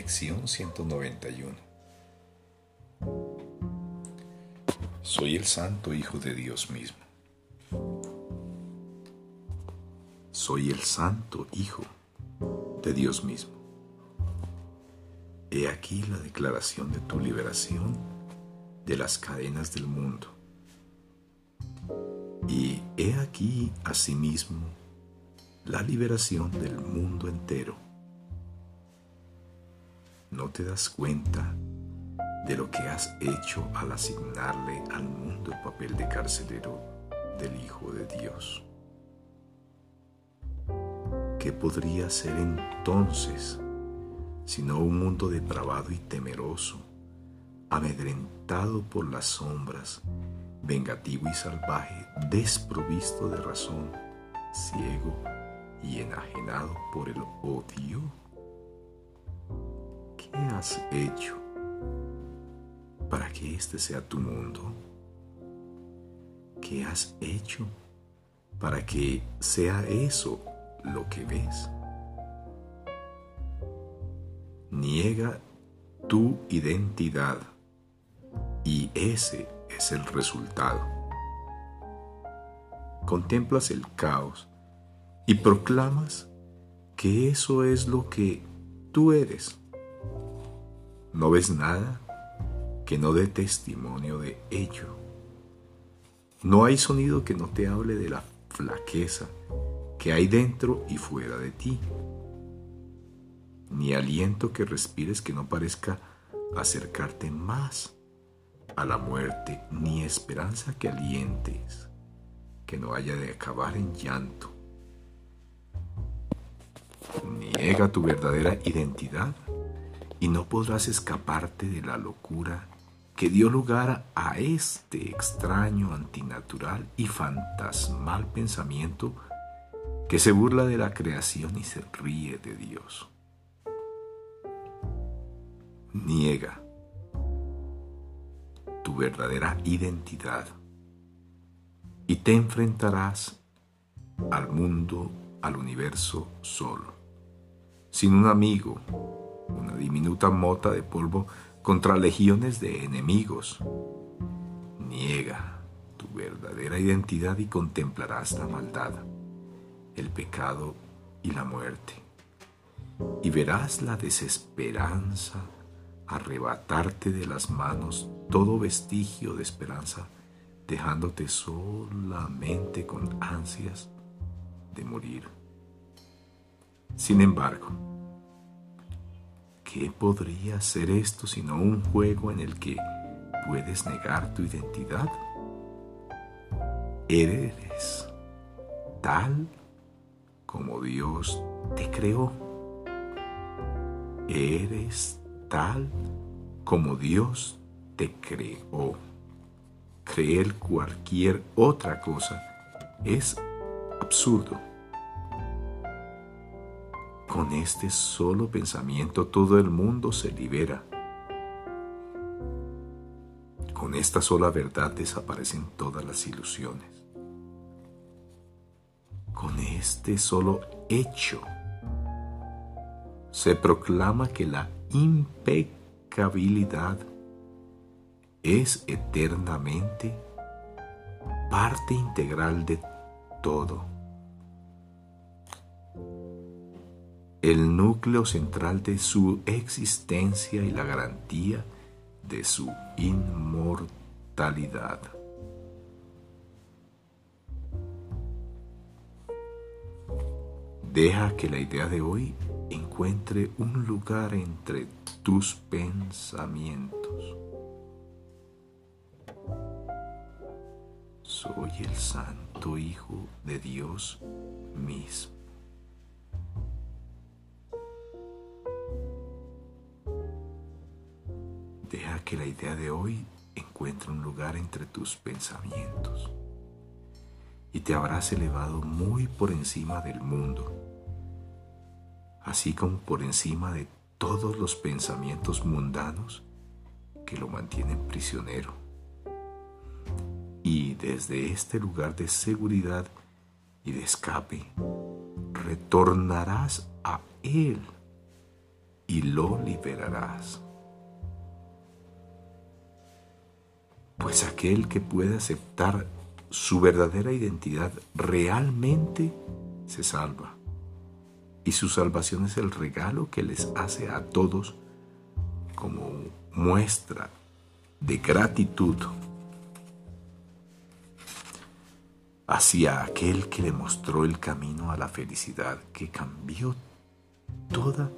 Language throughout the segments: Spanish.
Lección 191 Soy el Santo Hijo de Dios mismo. Soy el Santo Hijo de Dios mismo. He aquí la declaración de tu liberación de las cadenas del mundo. Y he aquí asimismo la liberación del mundo entero. No te das cuenta de lo que has hecho al asignarle al mundo el papel de carcelero del Hijo de Dios. ¿Qué podría ser entonces sino un mundo depravado y temeroso, amedrentado por las sombras, vengativo y salvaje, desprovisto de razón, ciego y enajenado por el odio? ¿Qué has hecho para que este sea tu mundo? ¿Qué has hecho para que sea eso lo que ves? niega tu identidad y ese es el resultado. Contemplas el caos y proclamas que eso es lo que tú eres. No ves nada que no dé testimonio de ello. No hay sonido que no te hable de la flaqueza que hay dentro y fuera de ti ni aliento que respires que no parezca acercarte más a la muerte, ni esperanza que alientes que no haya de acabar en llanto. Niega tu verdadera identidad y no podrás escaparte de la locura que dio lugar a este extraño, antinatural y fantasmal pensamiento que se burla de la creación y se ríe de Dios. Niega tu verdadera identidad y te enfrentarás al mundo, al universo solo, sin un amigo, diminuta mota de polvo contra legiones de enemigos. Niega tu verdadera identidad y contemplarás la maldad, el pecado y la muerte. Y verás la desesperanza arrebatarte de las manos todo vestigio de esperanza, dejándote solamente con ansias de morir. Sin embargo, ¿qué podría ser esto sino un juego en el que puedes negar tu identidad? Eres tal como Dios te creó. Eres tal como Dios te creó. Creer cualquier otra cosa es absurdo. Con este solo pensamiento todo el mundo se libera. Con esta sola verdad desaparecen todas las ilusiones. Con este solo hecho se proclama que la impecabilidad es eternamente parte integral de todo. El núcleo central de su existencia y la garantía de su inmortalidad. Deja que la idea de hoy encuentre un lugar entre tus pensamientos. Soy el Santo Hijo de Dios mismo. Idea de hoy encuentre un lugar entre tus pensamientos y te habrás elevado muy por encima del mundo así como por encima de todos los pensamientos mundanos que lo mantienen prisionero. Y desde este lugar de seguridad y de escape, retornarás a Él y lo liberarás. Pues aquel que puede aceptar su verdadera identidad realmente se salva. Y su salvación es el regalo que les hace a todos como muestra de gratitud hacia aquel que le mostró el camino a la felicidad, que cambió toda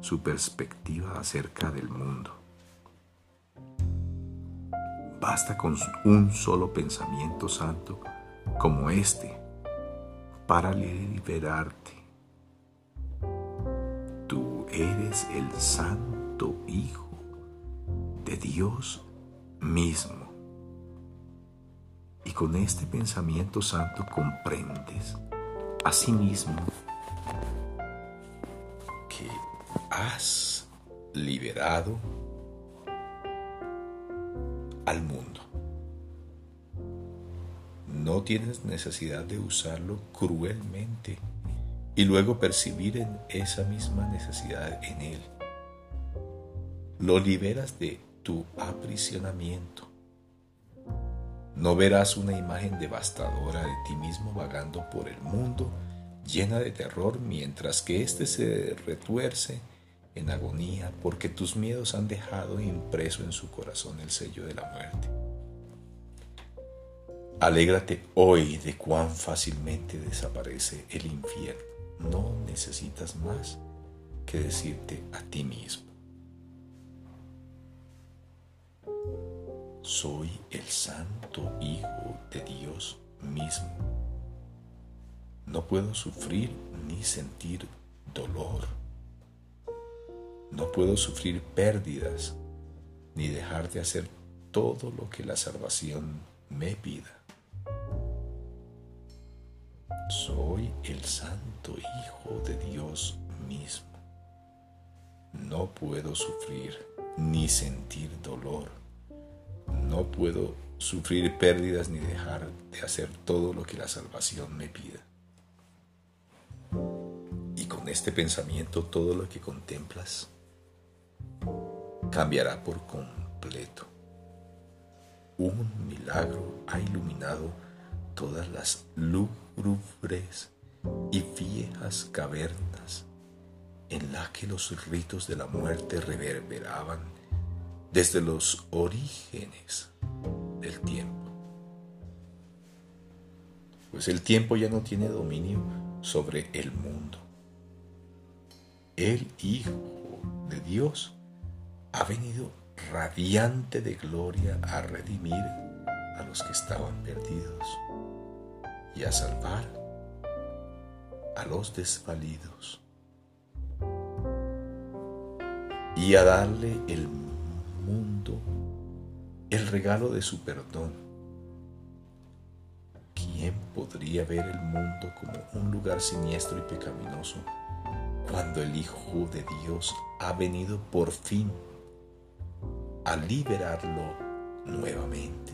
su perspectiva acerca del mundo. Basta con un solo pensamiento santo como este para liberarte. Tú eres el santo Hijo de Dios mismo. Y con este pensamiento santo comprendes a sí mismo que has liberado al mundo. No tienes necesidad de usarlo cruelmente y luego percibir en esa misma necesidad en él. Lo liberas de tu aprisionamiento. No verás una imagen devastadora de ti mismo vagando por el mundo llena de terror mientras que éste se retuerce en agonía porque tus miedos han dejado impreso en su corazón el sello de la muerte. Alégrate hoy de cuán fácilmente desaparece el infierno. No necesitas más que decirte a ti mismo. Soy el santo Hijo de Dios mismo. No puedo sufrir ni sentir dolor no puedo sufrir pérdidas ni dejar de hacer todo lo que la salvación me pida. Soy el santo Hijo de Dios mismo. No puedo sufrir ni sentir dolor. No puedo sufrir pérdidas ni dejar de hacer todo lo que la salvación me pida. Y con este pensamiento todo lo que contemplas cambiará por completo. Un milagro ha iluminado todas las lúgubres y viejas cavernas en las que los ritos de la muerte reverberaban desde los orígenes del tiempo. Pues el tiempo ya no tiene dominio sobre el mundo. El Hijo de Dios ha venido radiante de gloria a redimir a los que estaban perdidos y a salvar a los desvalidos y a darle el mundo el regalo de su perdón. ¿Quién podría ver el mundo como un lugar siniestro y pecaminoso cuando el Hijo de Dios ha venido por fin a liberarlo nuevamente?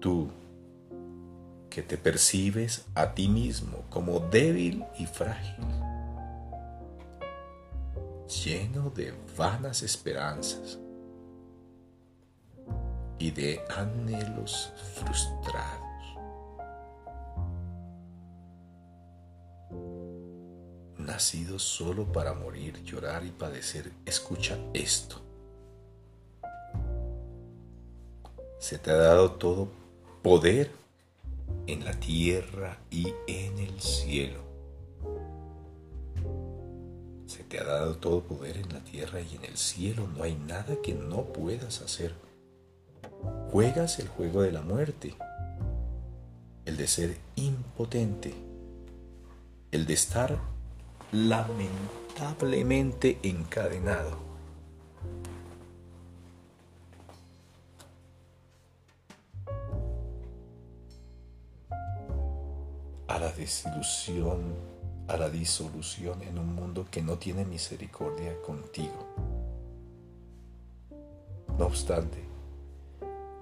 Tú, que te percibes a ti mismo como débil y frágil, lleno de vanas esperanzas y de anhelos frustrados. Nacido solo para morir, llorar y padecer, escucha esto. Se te ha dado todo poder en la tierra y en el cielo. Se te ha dado todo poder en la tierra y en el cielo. No hay nada que no puedas hacer. Juegas el juego de la muerte, el de ser impotente, el de estar lamentablemente encadenado. a la desilusión, a la disolución en un mundo que no tiene misericordia contigo. No obstante,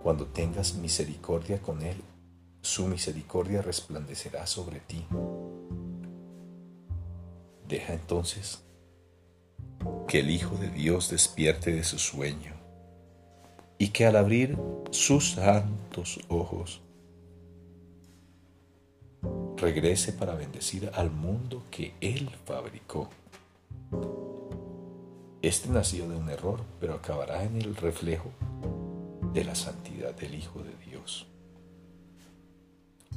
cuando tengas misericordia con Él, su misericordia resplandecerá sobre ti Deja entonces que el Hijo de Dios despierte de su sueño y que al abrir sus santos ojos regrese para bendecir al mundo que Él fabricó. Este nació de un error, pero acabará en el reflejo de la santidad del Hijo de Dios.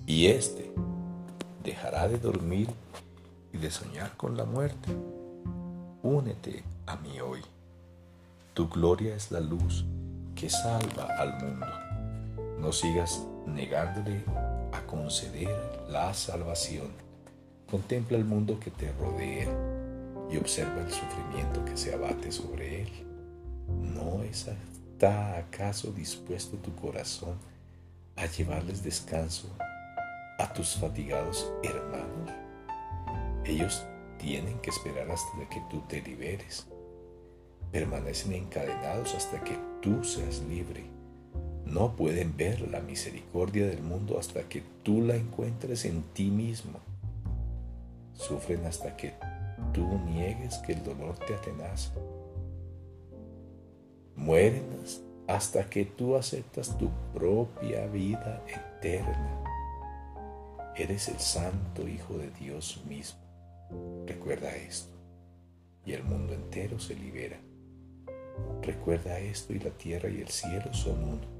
Y éste dejará de dormir y de soñar con la muerte. Únete a mí hoy. Tu gloria es la luz que salva al mundo. No sigas negándole a conceder la salvación. Contempla el mundo que te rodea y observa el sufrimiento que se abate sobre él. ¿No está acaso dispuesto tu corazón a llevarles descanso a tus fatigados hermanos? Ellos tienen que esperar hasta que tú te liberes. Permanecen encadenados hasta que tú seas libre. No pueden ver la misericordia del mundo hasta que tú la encuentres en ti mismo. Sufren hasta que tú niegues que el dolor te atenaza. Mueren hasta que tú aceptas tu propia vida eterna. Eres el santo Hijo de Dios mismo. Recuerda esto y el mundo entero se libera. Recuerda esto y la tierra y el cielo son uno.